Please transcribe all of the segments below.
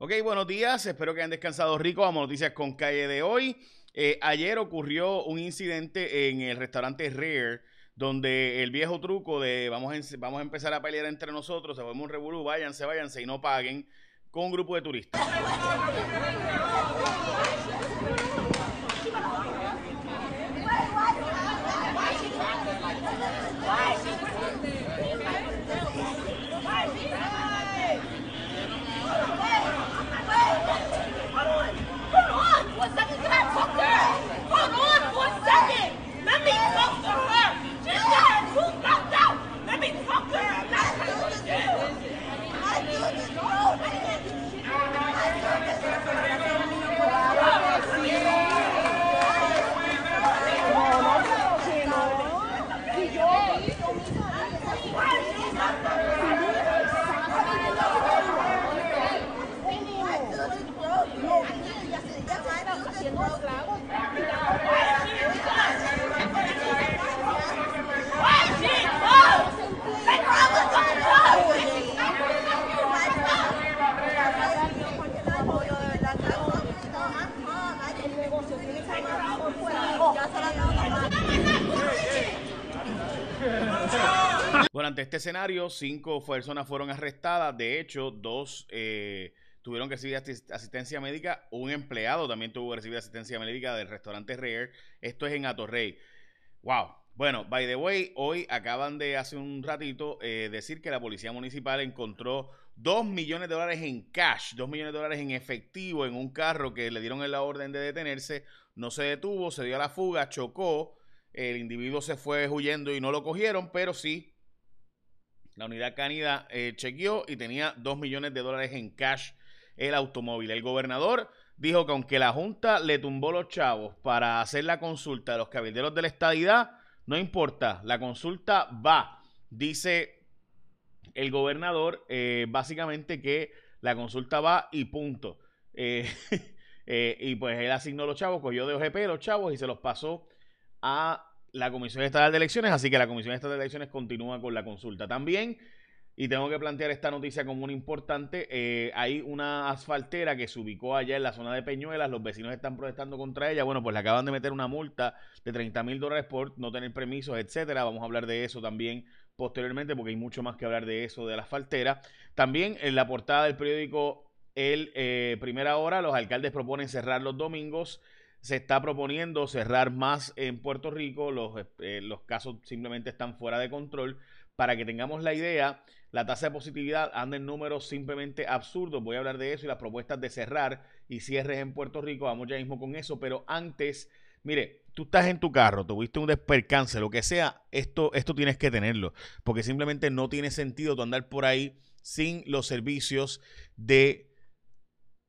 Ok, buenos días. Espero que hayan descansado rico. Vamos a noticias con calle de hoy. Eh, ayer ocurrió un incidente en el restaurante Rare, donde el viejo truco de vamos a, vamos a empezar a pelear entre nosotros, se un revolú, váyanse, váyanse y no paguen, con un grupo de turistas. Ante este escenario, cinco personas fueron arrestadas. De hecho, dos eh, tuvieron que recibir asistencia médica. Un empleado también tuvo que recibir asistencia médica del restaurante Rare. Esto es en Atorrey. Wow. Bueno, by the way, hoy acaban de hace un ratito eh, decir que la policía municipal encontró dos millones de dólares en cash, dos millones de dólares en efectivo en un carro que le dieron la orden de detenerse. No se detuvo, se dio a la fuga, chocó. El individuo se fue huyendo y no lo cogieron, pero sí la unidad canida eh, chequeó y tenía 2 millones de dólares en cash el automóvil. El gobernador dijo que aunque la Junta le tumbó los chavos para hacer la consulta de los cabilderos de la estadidad, no importa, la consulta va. Dice el gobernador eh, básicamente que la consulta va y punto. Eh, y pues él asignó los chavos, cogió de OGP los chavos y se los pasó a la Comisión Estatal de Elecciones, así que la Comisión Estatal de Elecciones continúa con la consulta. También, y tengo que plantear esta noticia como una importante, eh, hay una asfaltera que se ubicó allá en la zona de Peñuelas, los vecinos están protestando contra ella, bueno, pues le acaban de meter una multa de 30 mil dólares por no tener permisos, etcétera, vamos a hablar de eso también posteriormente, porque hay mucho más que hablar de eso, de la asfaltera. También en la portada del periódico El eh, Primera Hora, los alcaldes proponen cerrar los domingos, se está proponiendo cerrar más en Puerto Rico, los, eh, los casos simplemente están fuera de control. Para que tengamos la idea, la tasa de positividad anda en números simplemente absurdos. Voy a hablar de eso y las propuestas de cerrar y cierres en Puerto Rico. Vamos ya mismo con eso, pero antes, mire, tú estás en tu carro, tuviste un despercance, lo que sea, esto, esto tienes que tenerlo, porque simplemente no tiene sentido tu andar por ahí sin los servicios de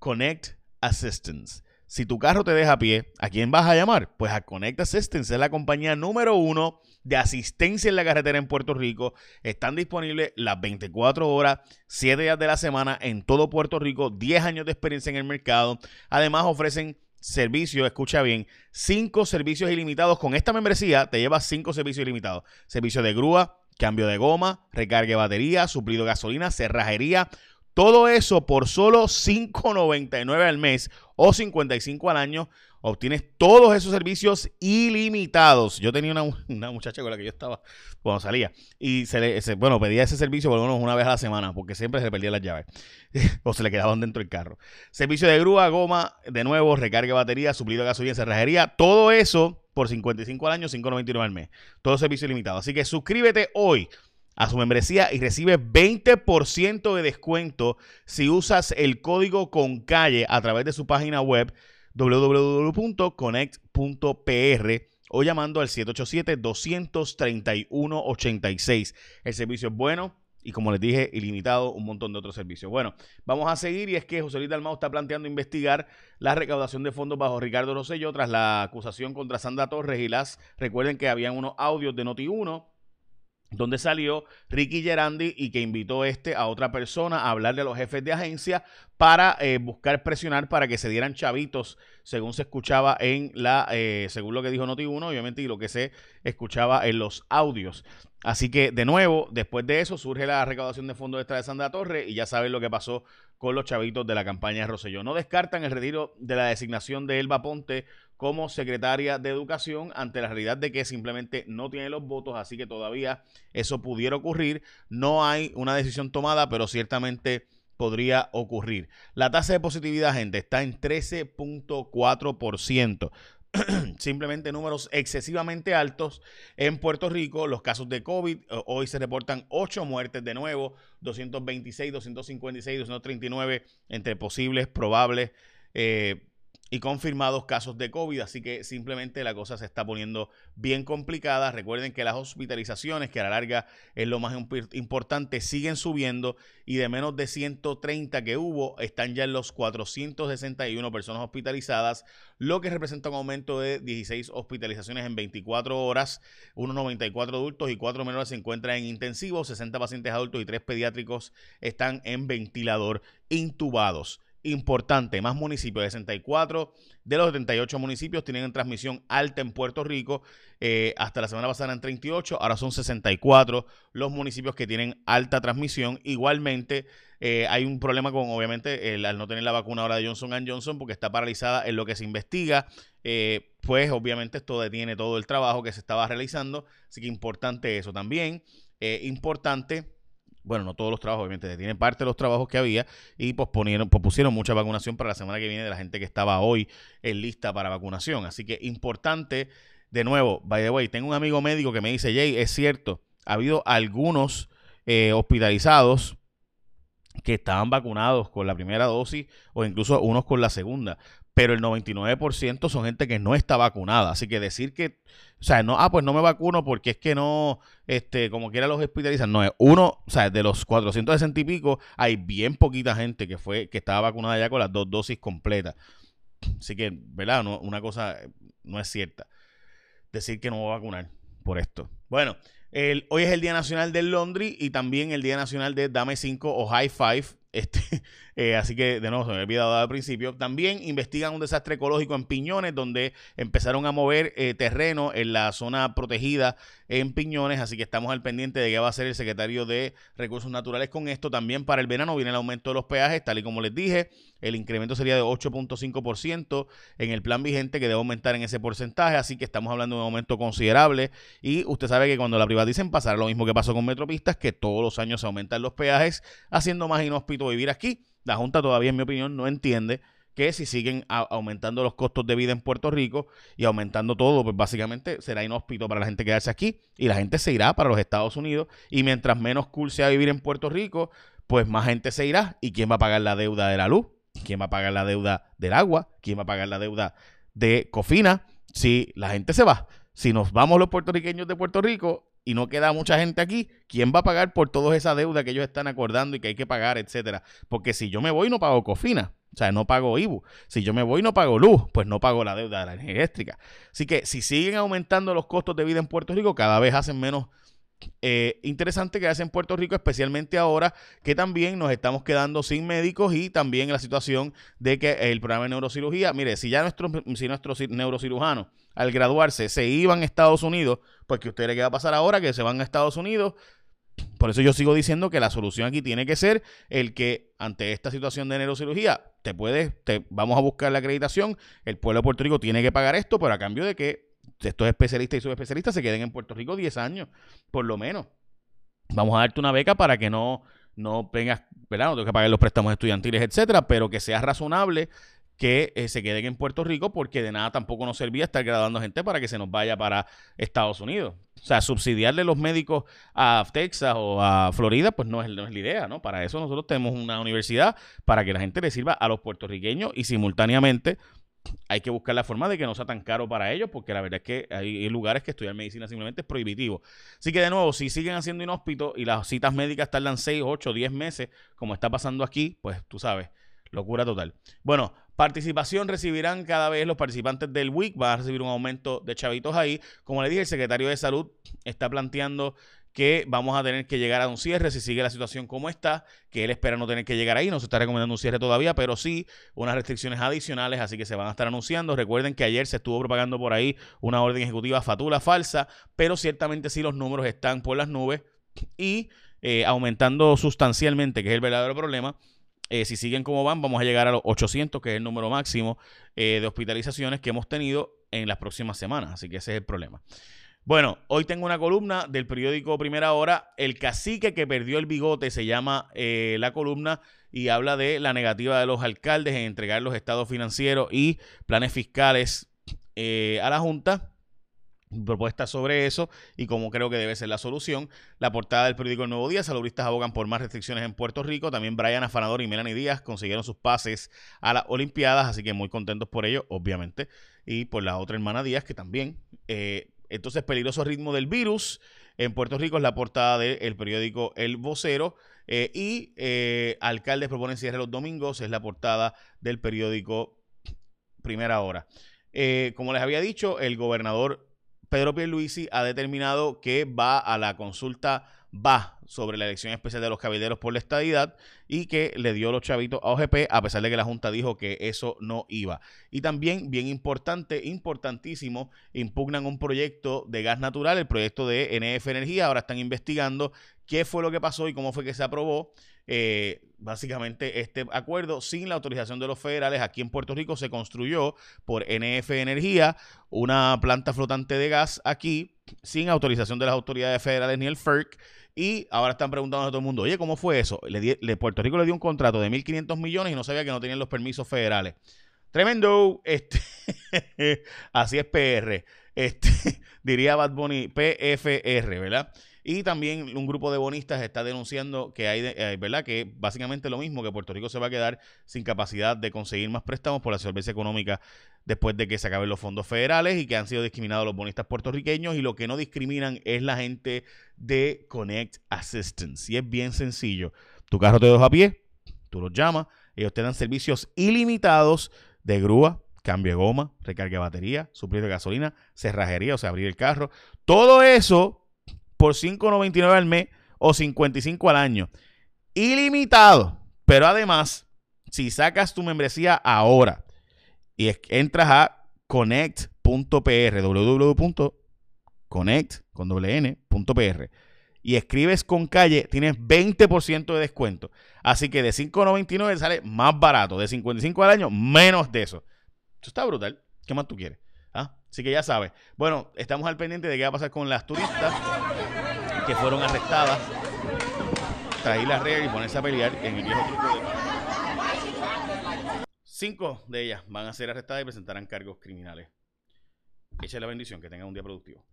Connect Assistance. Si tu carro te deja a pie, ¿a quién vas a llamar? Pues a Connect Assistance, es la compañía número uno de asistencia en la carretera en Puerto Rico. Están disponibles las 24 horas, 7 días de la semana en todo Puerto Rico, 10 años de experiencia en el mercado. Además ofrecen servicios, escucha bien, 5 servicios ilimitados. Con esta membresía te llevas 5 servicios ilimitados. Servicio de grúa, cambio de goma, recarga de batería, suplido de gasolina, cerrajería, todo eso por solo $5.99 al mes o 55 al año. Obtienes todos esos servicios ilimitados. Yo tenía una, muchacha con la que yo estaba cuando salía y se le, bueno, pedía ese servicio por lo menos una vez a la semana porque siempre se le perdían las llaves o se le quedaban dentro del carro. Servicio de grúa, goma, de nuevo, recarga de batería, suplido de gasolina, cerrajería, todo eso por 55 al año, 5.99 al mes. Todo servicio ilimitado. Así que suscríbete hoy a su membresía y recibe 20% de descuento si usas el código con calle a través de su página web www.connect.pr o llamando al 787-231-86. El servicio es bueno y como les dije, ilimitado, un montón de otros servicios. Bueno, vamos a seguir y es que José Luis Dalmau está planteando investigar la recaudación de fondos bajo Ricardo Rosselló tras la acusación contra Sandra Torres y las, recuerden que habían unos audios de Noti1 donde salió Ricky Gerandi y que invitó este a otra persona a hablar de los jefes de agencia para eh, buscar presionar para que se dieran chavitos, según se escuchaba en la, eh, según lo que dijo Noti1, obviamente, y lo que se escuchaba en los audios. Así que, de nuevo, después de eso surge la recaudación de fondos extra de Sandra Torre y ya saben lo que pasó con los chavitos de la campaña de Rosselló. No descartan el retiro de la designación de Elba Ponte como secretaria de Educación ante la realidad de que simplemente no tiene los votos, así que todavía eso pudiera ocurrir. No hay una decisión tomada, pero ciertamente podría ocurrir. La tasa de positividad, gente, está en 13.4%. Simplemente números excesivamente altos en Puerto Rico. Los casos de COVID, eh, hoy se reportan 8 muertes de nuevo, 226, 256, 239 entre posibles, probables. Eh, y confirmados casos de COVID, así que simplemente la cosa se está poniendo bien complicada. Recuerden que las hospitalizaciones, que a la larga es lo más importante, siguen subiendo y de menos de 130 que hubo, están ya en los 461 personas hospitalizadas, lo que representa un aumento de 16 hospitalizaciones en 24 horas. Unos 94 adultos y 4 menores se encuentran en intensivo, 60 pacientes adultos y 3 pediátricos están en ventilador intubados importante. Más municipios, 64 de los 78 municipios tienen transmisión alta en Puerto Rico. Eh, hasta la semana pasada eran 38, ahora son 64 los municipios que tienen alta transmisión. Igualmente, eh, hay un problema con, obviamente, al no tener la vacuna ahora de Johnson Johnson porque está paralizada en lo que se investiga. Eh, pues, obviamente, esto detiene todo el trabajo que se estaba realizando. Así que importante eso también. importante bueno, no todos los trabajos, obviamente, tienen parte de los trabajos que había y posponieron, pospusieron mucha vacunación para la semana que viene de la gente que estaba hoy en lista para vacunación. Así que importante, de nuevo, by the way, tengo un amigo médico que me dice, Jay, es cierto, ha habido algunos eh, hospitalizados que estaban vacunados con la primera dosis o incluso unos con la segunda pero el 99% son gente que no está vacunada. Así que decir que, o sea, no, ah, pues no me vacuno porque es que no, este, como quiera los hospitalizan. No, es uno, o sea, de los 460 y pico, hay bien poquita gente que fue, que estaba vacunada ya con las dos dosis completas. Así que, ¿verdad? No, una cosa no es cierta. Decir que no voy a vacunar por esto. Bueno, hoy es el Día Nacional del Laundry y también el Día Nacional de Dame 5 o High Five. Este, eh, así que, de nuevo, se me había olvidado al principio. También investigan un desastre ecológico en Piñones, donde empezaron a mover eh, terreno en la zona protegida en Piñones. Así que estamos al pendiente de qué va a hacer el secretario de Recursos Naturales con esto. También para el verano viene el aumento de los peajes, tal y como les dije. El incremento sería de 8.5% en el plan vigente, que debe aumentar en ese porcentaje. Así que estamos hablando de un aumento considerable. Y usted sabe que cuando la privaticen pasará lo mismo que pasó con Metropistas, que todos los años se aumentan los peajes, haciendo más vivir aquí. La Junta todavía, en mi opinión, no entiende que si siguen aumentando los costos de vida en Puerto Rico y aumentando todo, pues básicamente será inhóspito para la gente quedarse aquí y la gente se irá para los Estados Unidos. Y mientras menos cool sea vivir en Puerto Rico, pues más gente se irá. Y quién va a pagar la deuda de la luz, quién va a pagar la deuda del agua, quién va a pagar la deuda de Cofina si la gente se va. Si nos vamos los puertorriqueños de Puerto Rico, y no queda mucha gente aquí, ¿quién va a pagar por toda esa deuda que ellos están acordando y que hay que pagar, etcétera? Porque si yo me voy no pago cofina, o sea, no pago IBU. Si yo me voy no pago luz, pues no pago la deuda de la energía eléctrica. Así que si siguen aumentando los costos de vida en Puerto Rico, cada vez hacen menos eh, interesante que hace en Puerto Rico, especialmente ahora que también nos estamos quedando sin médicos y también la situación de que el programa de neurocirugía, mire, si ya nuestros, si nuestros neurocirujanos al graduarse se iban a Estados Unidos, pues que usted le qué va a pasar ahora, que se van a Estados Unidos. Por eso yo sigo diciendo que la solución aquí tiene que ser el que ante esta situación de neurocirugía, te puedes, te, vamos a buscar la acreditación, el pueblo de Puerto Rico tiene que pagar esto, pero a cambio de que estos especialistas y subespecialistas se queden en Puerto Rico 10 años, por lo menos. Vamos a darte una beca para que no, no vengas, ¿verdad? No tengas que pagar los préstamos estudiantiles, etcétera, pero que sea razonable que eh, se queden en Puerto Rico porque de nada tampoco nos servía estar graduando gente para que se nos vaya para Estados Unidos. O sea, subsidiarle los médicos a Texas o a Florida, pues no es, no es la idea, ¿no? Para eso nosotros tenemos una universidad para que la gente le sirva a los puertorriqueños y simultáneamente hay que buscar la forma de que no sea tan caro para ellos, porque la verdad es que hay lugares que estudiar medicina simplemente es prohibitivo. Así que de nuevo, si siguen haciendo inhóspitos y las citas médicas tardan 6, 8, 10 meses, como está pasando aquí, pues tú sabes, locura total. Bueno, participación recibirán cada vez los participantes del WIC, van a recibir un aumento de chavitos ahí. Como le dije, el secretario de Salud está planteando que vamos a tener que llegar a un cierre si sigue la situación como está, que él espera no tener que llegar ahí, no se está recomendando un cierre todavía, pero sí unas restricciones adicionales, así que se van a estar anunciando. Recuerden que ayer se estuvo propagando por ahí una orden ejecutiva fatula falsa, pero ciertamente sí los números están por las nubes y eh, aumentando sustancialmente, que es el verdadero problema. Eh, si siguen como van, vamos a llegar a los 800, que es el número máximo eh, de hospitalizaciones que hemos tenido en las próximas semanas. Así que ese es el problema. Bueno, hoy tengo una columna del periódico Primera Hora. El cacique que perdió el bigote se llama la columna y habla de la negativa de los alcaldes en entregar los estados financieros y planes fiscales a la Junta propuestas sobre eso y cómo creo que debe ser la solución. La portada del periódico El Nuevo Día, saludistas abogan por más restricciones en Puerto Rico. También Brian Afanador y Melanie Díaz consiguieron sus pases a las Olimpiadas, así que muy contentos por ello, obviamente. Y por la otra hermana Díaz, que también. Eh, entonces, peligroso ritmo del virus. En Puerto Rico es la portada del periódico El Vocero. Eh, y eh, alcaldes proponen cierre los domingos, es la portada del periódico Primera Hora. como les había dicho, el gobernador Pedro Pierluisi ha determinado que va a la consulta va sobre la elección especial de los cabilderos por la estadidad y que le dio los chavitos a OGP a pesar de que la Junta dijo que eso no iba. Y también, bien importante, importantísimo, impugnan un proyecto de gas natural, el proyecto de NF Energía. Ahora están investigando qué fue lo que pasó y cómo fue que se aprobó. Eh, básicamente este acuerdo sin la autorización de los federales aquí en Puerto Rico se construyó por NF Energía, una planta flotante de gas aquí sin autorización de las autoridades federales ni el FERC. Y ahora están preguntando a todo el mundo, oye, ¿cómo fue eso? Le, Puerto Rico le dio un contrato de 1.500 millones y no sabía que no tenían los permisos federales. Tremendo. Este, así es PR. Este, diría Bad Bunny, PFR, ¿verdad? Y también un grupo de bonistas está denunciando que hay, eh, ¿verdad? Que básicamente lo mismo, que Puerto Rico se va a quedar sin capacidad de conseguir más préstamos por la solvencia económica después de que se acaben los fondos federales y que han sido discriminados los bonistas puertorriqueños y lo que no discriminan es la gente de Connect Assistance. Y es bien sencillo. Tu carro te deja a pie, tú los llamas, ellos te dan servicios ilimitados de grúa, cambio de goma, recarga de batería, suplir de gasolina, cerrajería, o sea, abrir el carro. Todo eso por 5.99 al mes o 55 al año. Ilimitado. Pero además, si sacas tu membresía ahora y entras a connect.pr, www.connect.pr y escribes con calle, tienes 20% de descuento. Así que de 5.99 sale más barato, de 55 al año, menos de eso. Eso está brutal. ¿Qué más tú quieres? ¿Ah? Así que ya sabes. Bueno, estamos al pendiente de qué va a pasar con las turistas que fueron arrestadas tras ir a y ponerse a pelear en el viejo truco. Cinco de ellas van a ser arrestadas y presentarán cargos criminales. Echa la bendición, que tengan un día productivo.